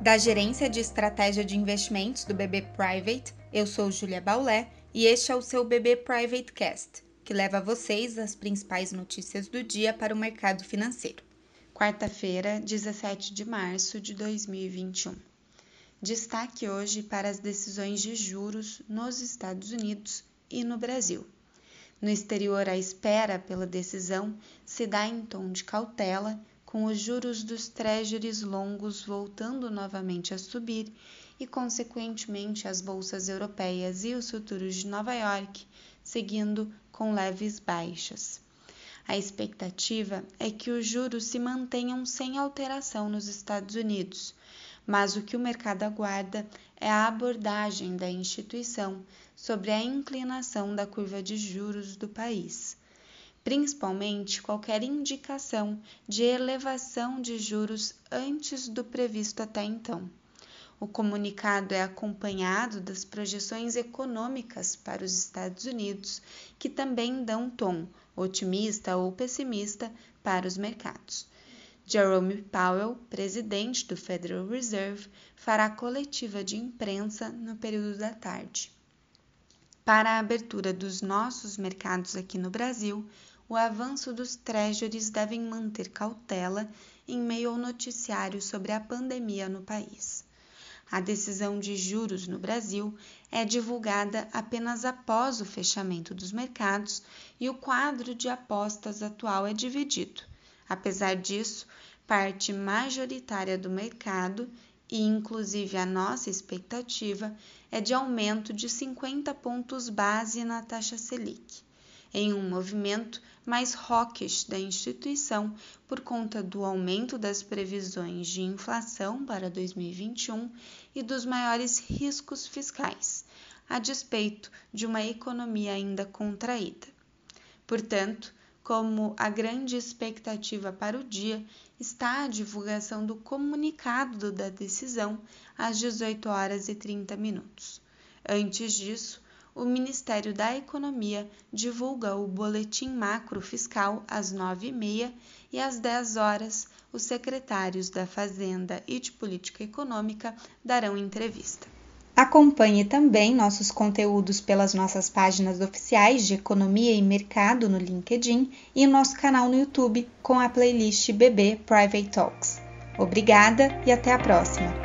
Da Gerência de Estratégia de Investimentos do BB Private, eu sou Julia Baulé e este é o seu BB Private Cast, que leva a vocês as principais notícias do dia para o mercado financeiro. Quarta-feira, 17 de março de 2021. Destaque hoje para as decisões de juros nos Estados Unidos e no Brasil. No exterior, a espera pela decisão se dá em tom de cautela, com os juros dos treasuries longos voltando novamente a subir e, consequentemente, as bolsas europeias e os futuros de Nova York seguindo com leves baixas. A expectativa é que os juros se mantenham sem alteração nos Estados Unidos, mas o que o mercado aguarda é a abordagem da instituição sobre a inclinação da curva de juros do país, principalmente qualquer indicação de elevação de juros antes do previsto até então. O comunicado é acompanhado das projeções econômicas para os Estados Unidos, que também dão tom otimista ou pessimista para os mercados. Jerome Powell, presidente do Federal Reserve, fará coletiva de imprensa no período da tarde. Para a abertura dos nossos mercados aqui no Brasil, o avanço dos treasuries devem manter cautela em meio ao noticiário sobre a pandemia no país. A decisão de juros no Brasil é divulgada apenas após o fechamento dos mercados e o quadro de apostas atual é dividido. Apesar disso, parte majoritária do mercado e inclusive a nossa expectativa é de aumento de 50 pontos base na taxa Selic, em um movimento mais hawkish da instituição por conta do aumento das previsões de inflação para 2021 e dos maiores riscos fiscais, a despeito de uma economia ainda contraída. Portanto, como a grande expectativa para o dia está a divulgação do comunicado da decisão às 18 horas e 30 minutos. Antes disso, o Ministério da Economia divulga o boletim macro fiscal às 9h30 e às 10 horas os secretários da Fazenda e de Política Econômica darão entrevista. Acompanhe também nossos conteúdos pelas nossas páginas oficiais de Economia e Mercado no LinkedIn e nosso canal no YouTube com a playlist BB Private Talks. Obrigada e até a próxima!